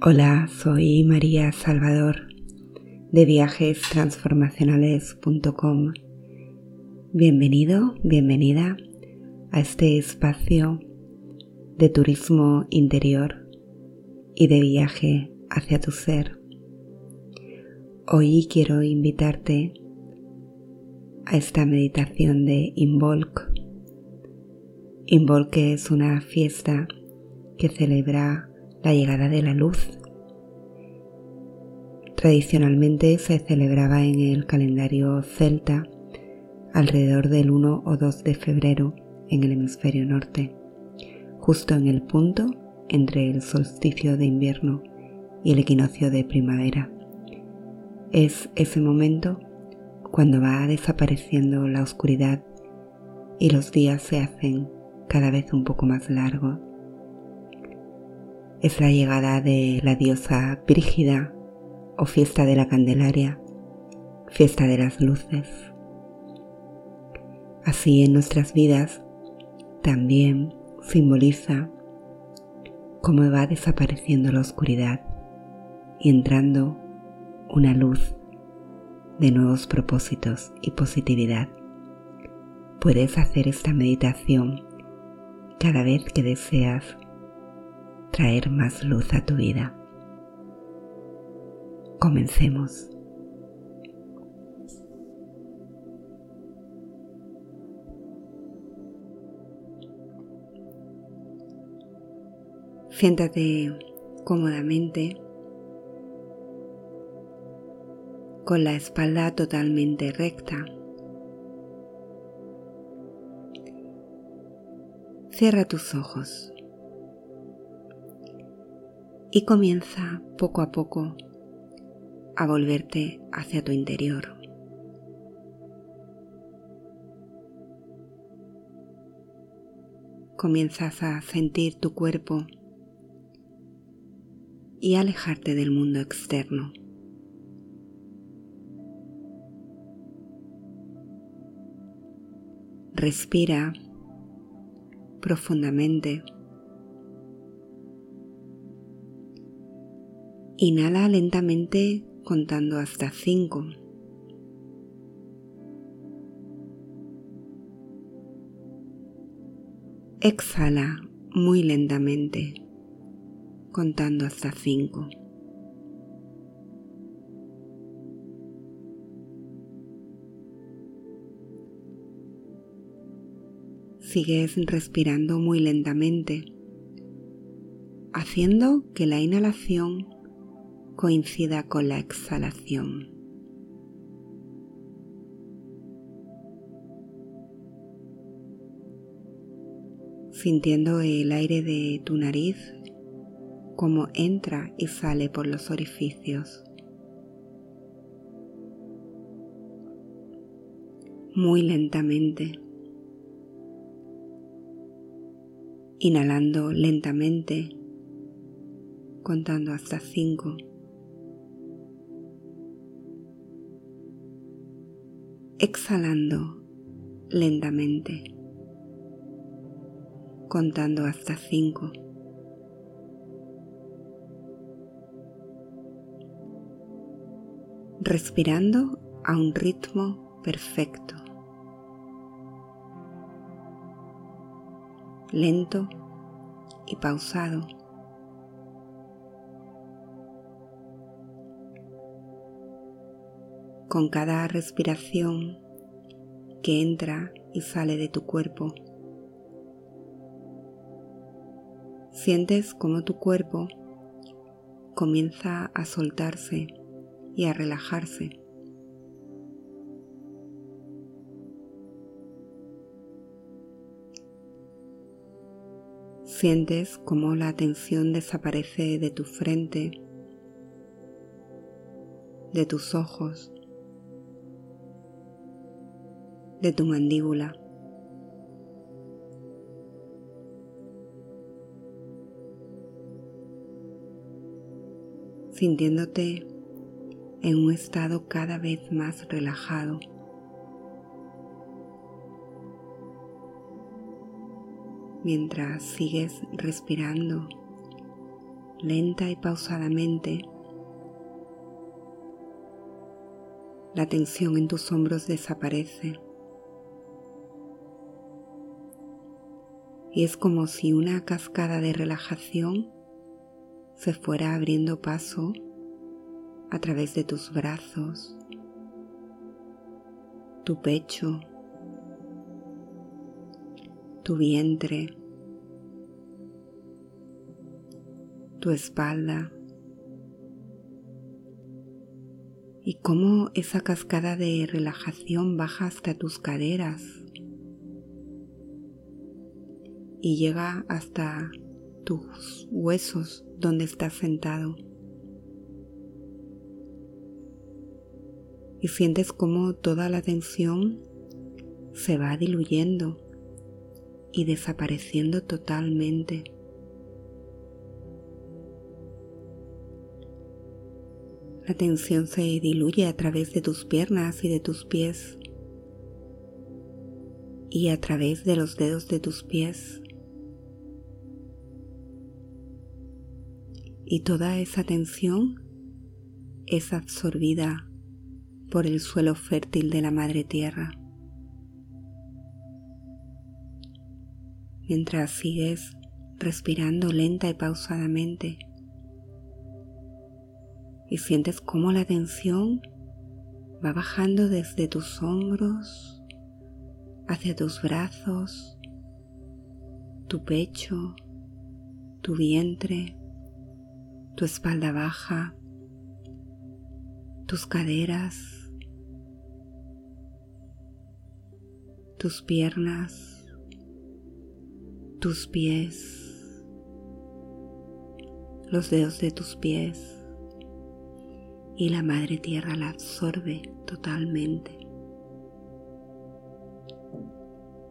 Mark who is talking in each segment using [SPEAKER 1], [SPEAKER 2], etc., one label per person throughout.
[SPEAKER 1] Hola, soy María Salvador de viajestransformacionales.com. Bienvenido, bienvenida a este espacio de turismo interior y de viaje hacia tu ser. Hoy quiero invitarte a esta meditación de Involk. Involk es una fiesta que celebra la llegada de la luz. Tradicionalmente se celebraba en el calendario celta alrededor del 1 o 2 de febrero en el hemisferio norte, justo en el punto entre el solsticio de invierno y el equinoccio de primavera. Es ese momento cuando va desapareciendo la oscuridad y los días se hacen cada vez un poco más largos es la llegada de la diosa Brígida o fiesta de la Candelaria, fiesta de las luces. Así en nuestras vidas también simboliza cómo va desapareciendo la oscuridad y entrando una luz de nuevos propósitos y positividad. Puedes hacer esta meditación cada vez que deseas traer más luz a tu vida. Comencemos. Siéntate cómodamente con la espalda totalmente recta. Cierra tus ojos y comienza poco a poco a volverte hacia tu interior. Comienzas a sentir tu cuerpo y alejarte del mundo externo. Respira profundamente. Inhala lentamente contando hasta 5. Exhala muy lentamente contando hasta 5. Sigues respirando muy lentamente, haciendo que la inhalación coincida con la exhalación. Sintiendo el aire de tu nariz como entra y sale por los orificios. Muy lentamente. Inhalando lentamente, contando hasta cinco. Exhalando lentamente, contando hasta cinco. Respirando a un ritmo perfecto, lento y pausado. Con cada respiración que entra y sale de tu cuerpo. Sientes como tu cuerpo comienza a soltarse y a relajarse. Sientes como la tensión desaparece de tu frente, de tus ojos, de tu mandíbula. sintiéndote en un estado cada vez más relajado. Mientras sigues respirando lenta y pausadamente, la tensión en tus hombros desaparece. Y es como si una cascada de relajación se fuera abriendo paso a través de tus brazos, tu pecho, tu vientre, tu espalda. Y cómo esa cascada de relajación baja hasta tus caderas y llega hasta tus huesos donde estás sentado. Y sientes como toda la tensión se va diluyendo y desapareciendo totalmente. La tensión se diluye a través de tus piernas y de tus pies y a través de los dedos de tus pies. Y toda esa tensión es absorbida por el suelo fértil de la Madre Tierra. Mientras sigues respirando lenta y pausadamente, y sientes cómo la tensión va bajando desde tus hombros hacia tus brazos, tu pecho, tu vientre, tu espalda baja, tus caderas, tus piernas, tus pies, los dedos de tus pies y la madre tierra la absorbe totalmente.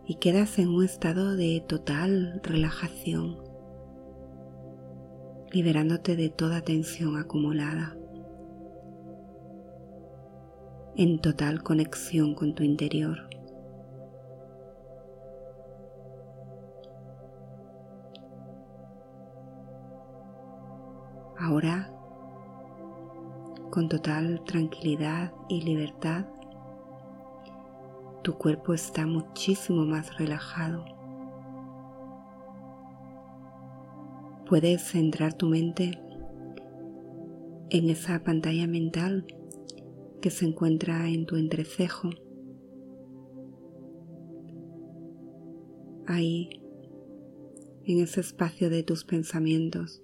[SPEAKER 1] Y quedas en un estado de total relajación, liberándote de toda tensión acumulada, en total conexión con tu interior. Ahora con total tranquilidad y libertad, tu cuerpo está muchísimo más relajado. Puedes centrar tu mente en esa pantalla mental que se encuentra en tu entrecejo. Ahí, en ese espacio de tus pensamientos.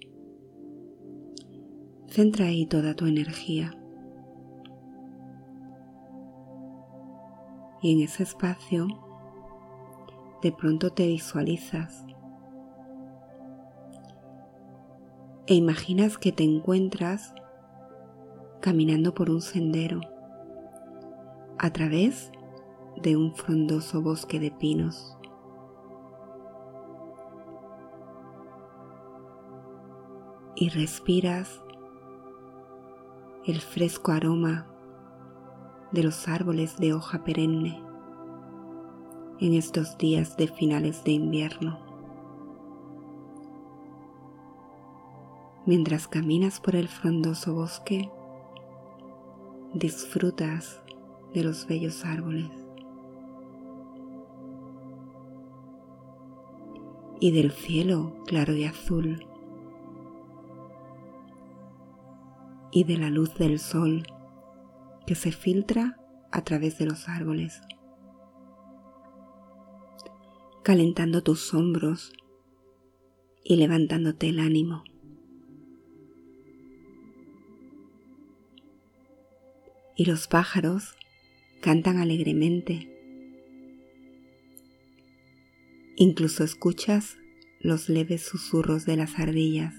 [SPEAKER 1] Centra ahí toda tu energía. Y en ese espacio, de pronto te visualizas e imaginas que te encuentras caminando por un sendero a través de un frondoso bosque de pinos. Y respiras el fresco aroma de los árboles de hoja perenne en estos días de finales de invierno. Mientras caminas por el frondoso bosque, disfrutas de los bellos árboles y del cielo claro y azul y de la luz del sol que se filtra a través de los árboles, calentando tus hombros y levantándote el ánimo. Y los pájaros cantan alegremente. Incluso escuchas los leves susurros de las ardillas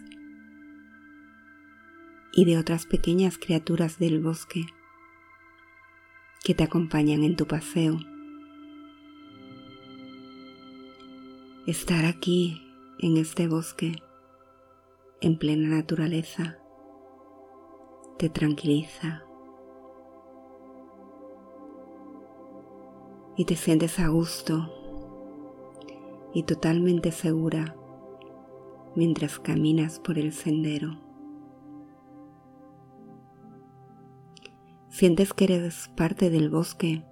[SPEAKER 1] y de otras pequeñas criaturas del bosque que te acompañan en tu paseo. Estar aquí en este bosque, en plena naturaleza, te tranquiliza y te sientes a gusto y totalmente segura mientras caminas por el sendero. Sientes que eres parte del bosque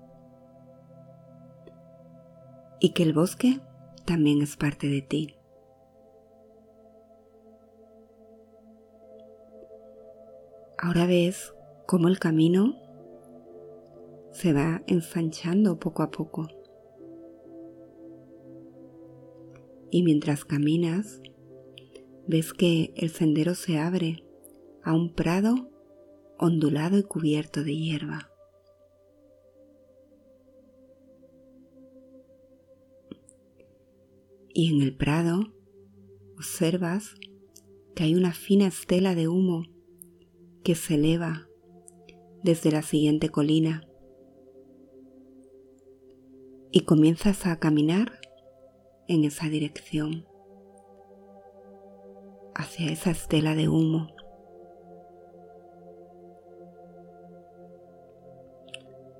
[SPEAKER 1] y que el bosque también es parte de ti. Ahora ves cómo el camino se va ensanchando poco a poco. Y mientras caminas, ves que el sendero se abre a un prado ondulado y cubierto de hierba. Y en el prado observas que hay una fina estela de humo que se eleva desde la siguiente colina y comienzas a caminar en esa dirección, hacia esa estela de humo.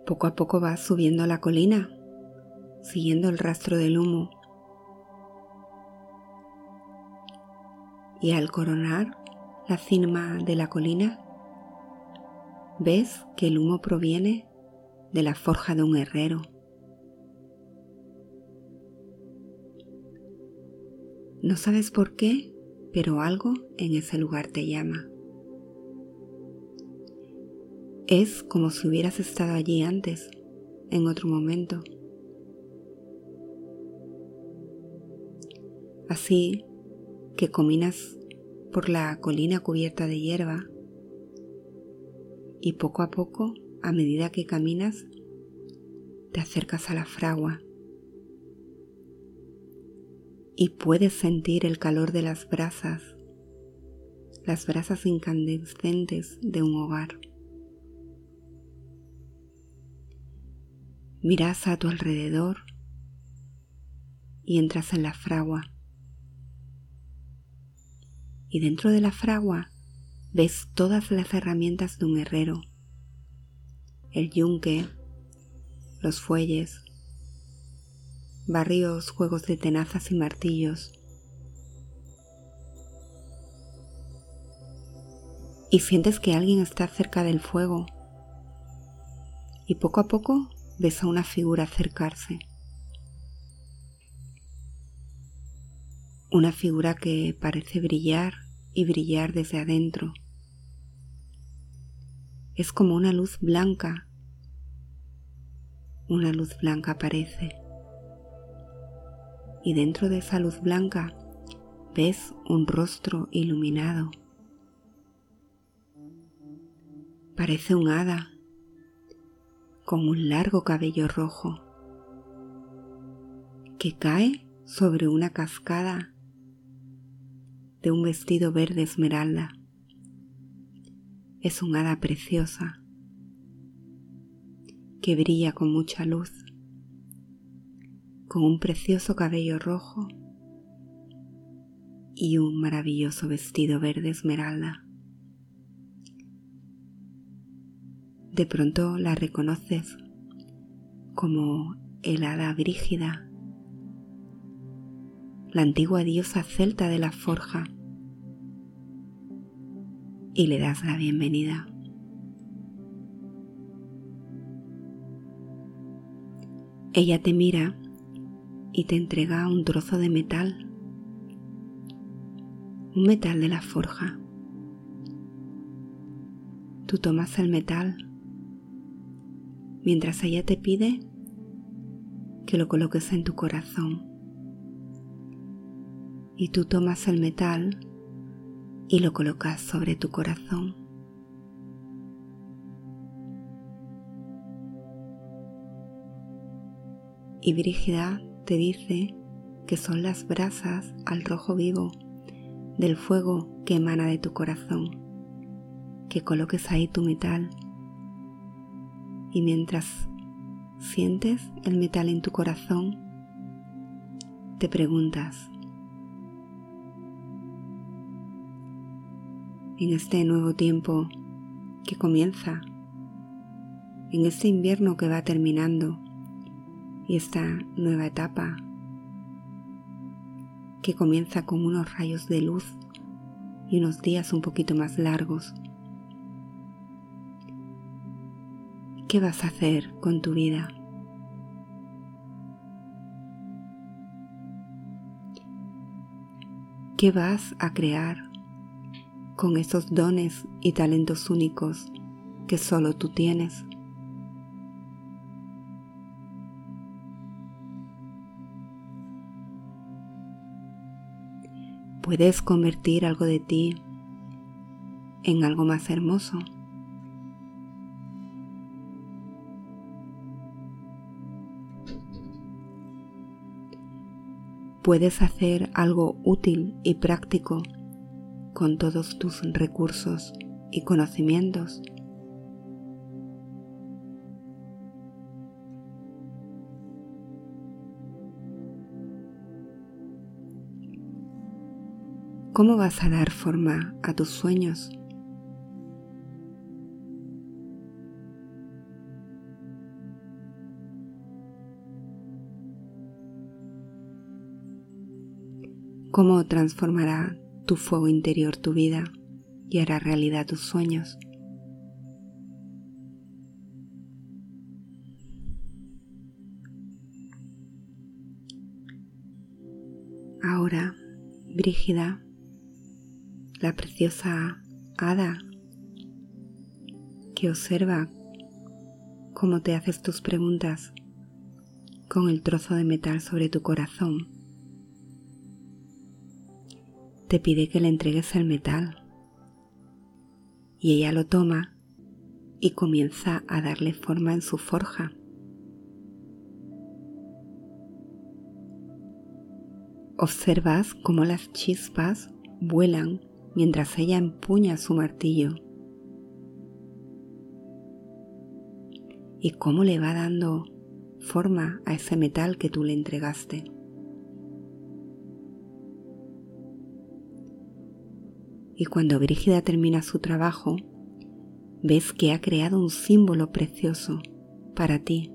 [SPEAKER 1] Poco a poco vas subiendo la colina, siguiendo el rastro del humo. Y al coronar la cima de la colina, ves que el humo proviene de la forja de un herrero. No sabes por qué, pero algo en ese lugar te llama. Es como si hubieras estado allí antes, en otro momento. Así que caminas por la colina cubierta de hierba y poco a poco, a medida que caminas, te acercas a la fragua y puedes sentir el calor de las brasas, las brasas incandescentes de un hogar. Miras a tu alrededor y entras en la fragua. Y dentro de la fragua ves todas las herramientas de un herrero, el yunque, los fuelles, barrios, juegos de tenazas y martillos. Y sientes que alguien está cerca del fuego. Y poco a poco ves a una figura acercarse. Una figura que parece brillar y brillar desde adentro. Es como una luz blanca. Una luz blanca aparece y dentro de esa luz blanca ves un rostro iluminado. Parece un hada con un largo cabello rojo que cae sobre una cascada de un vestido verde esmeralda. Es un hada preciosa que brilla con mucha luz con un precioso cabello rojo y un maravilloso vestido verde esmeralda. De pronto la reconoces como el hada brígida, la antigua diosa celta de la forja, y le das la bienvenida. Ella te mira y te entrega un trozo de metal, un metal de la forja. Tú tomas el metal mientras ella te pide que lo coloques en tu corazón. Y tú tomas el metal y lo colocas sobre tu corazón. Y Brígida te dice que son las brasas al rojo vivo del fuego que emana de tu corazón, que coloques ahí tu metal. Y mientras sientes el metal en tu corazón, te preguntas, en este nuevo tiempo que comienza, en este invierno que va terminando, y esta nueva etapa que comienza con unos rayos de luz y unos días un poquito más largos. ¿Qué vas a hacer con tu vida? ¿Qué vas a crear con esos dones y talentos únicos que solo tú tienes? Puedes convertir algo de ti en algo más hermoso. Puedes hacer algo útil y práctico con todos tus recursos y conocimientos. ¿Cómo vas a dar forma a tus sueños? ¿Cómo transformará tu fuego interior tu vida y hará realidad tus sueños? Ahora, Brígida, la preciosa hada que observa cómo te haces tus preguntas con el trozo de metal sobre tu corazón. Te pide que le entregues el metal y ella lo toma y comienza a darle forma en su forja. Observas cómo las chispas vuelan mientras ella empuña su martillo. Y cómo le va dando forma a ese metal que tú le entregaste. Y cuando Brígida termina su trabajo, ves que ha creado un símbolo precioso para ti.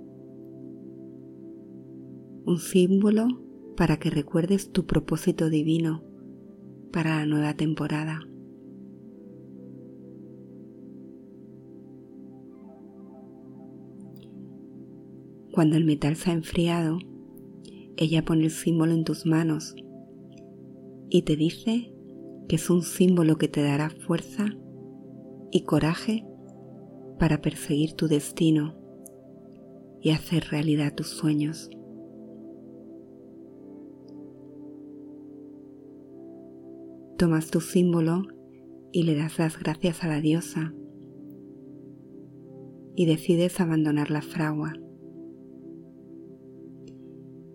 [SPEAKER 1] Un símbolo para que recuerdes tu propósito divino para la nueva temporada. Cuando el metal se ha enfriado, ella pone el símbolo en tus manos y te dice que es un símbolo que te dará fuerza y coraje para perseguir tu destino y hacer realidad tus sueños. Tomas tu símbolo y le das las gracias a la diosa y decides abandonar la fragua.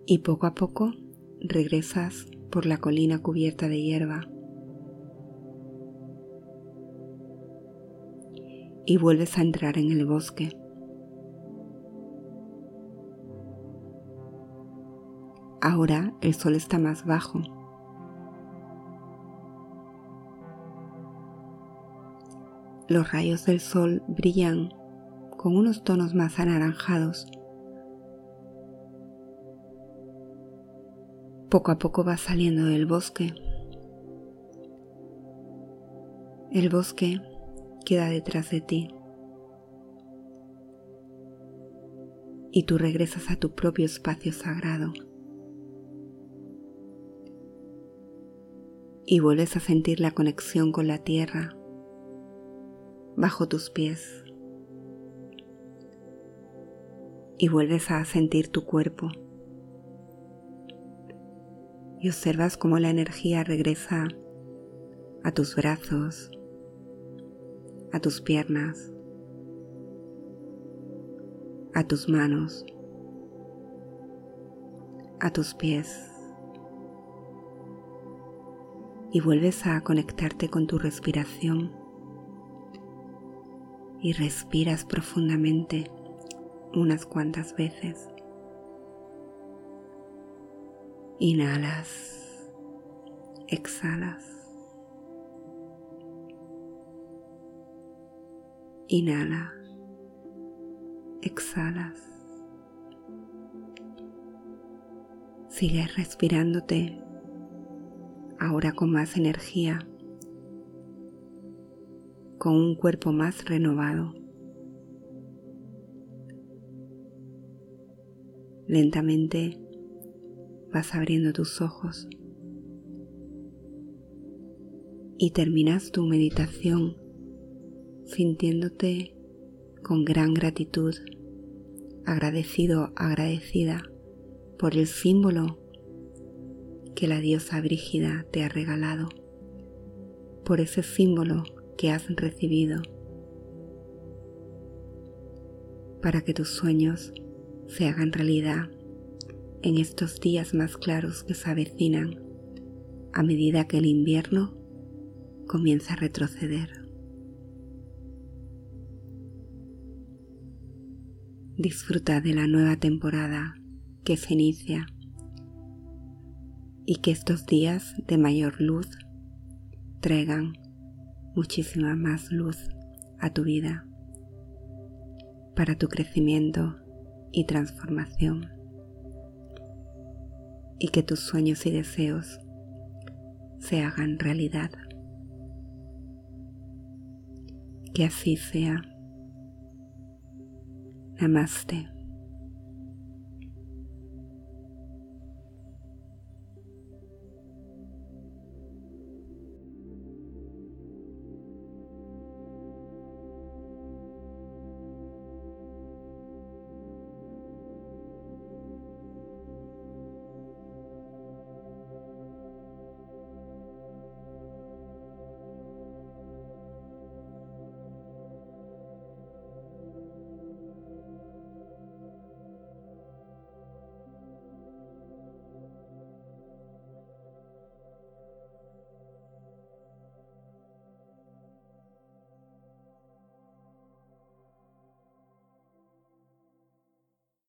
[SPEAKER 1] Y poco a poco regresas por la colina cubierta de hierba y vuelves a entrar en el bosque. Ahora el sol está más bajo Los rayos del sol brillan con unos tonos más anaranjados. Poco a poco vas saliendo del bosque. El bosque queda detrás de ti. Y tú regresas a tu propio espacio sagrado. Y vuelves a sentir la conexión con la tierra bajo tus pies. Y vuelves a sentir tu cuerpo. Y observas cómo la energía regresa a tus brazos, a tus piernas, a tus manos, a tus pies. Y vuelves a conectarte con tu respiración y respiras profundamente unas cuantas veces. Inhalas, exhalas. Inhala, exhalas. Sigues respirándote ahora con más energía, con un cuerpo más renovado. Lentamente vas abriendo tus ojos y terminas tu meditación sintiéndote con gran gratitud, agradecido, agradecida por el símbolo que la diosa Brígida te ha regalado, por ese símbolo que has recibido, para que tus sueños se hagan realidad en estos días más claros que se avecinan a medida que el invierno comienza a retroceder. Disfruta de la nueva temporada que se inicia y que estos días de mayor luz traigan muchísima más luz a tu vida para tu crecimiento y transformación y que tus sueños y deseos se hagan realidad. Que así sea. Namaste.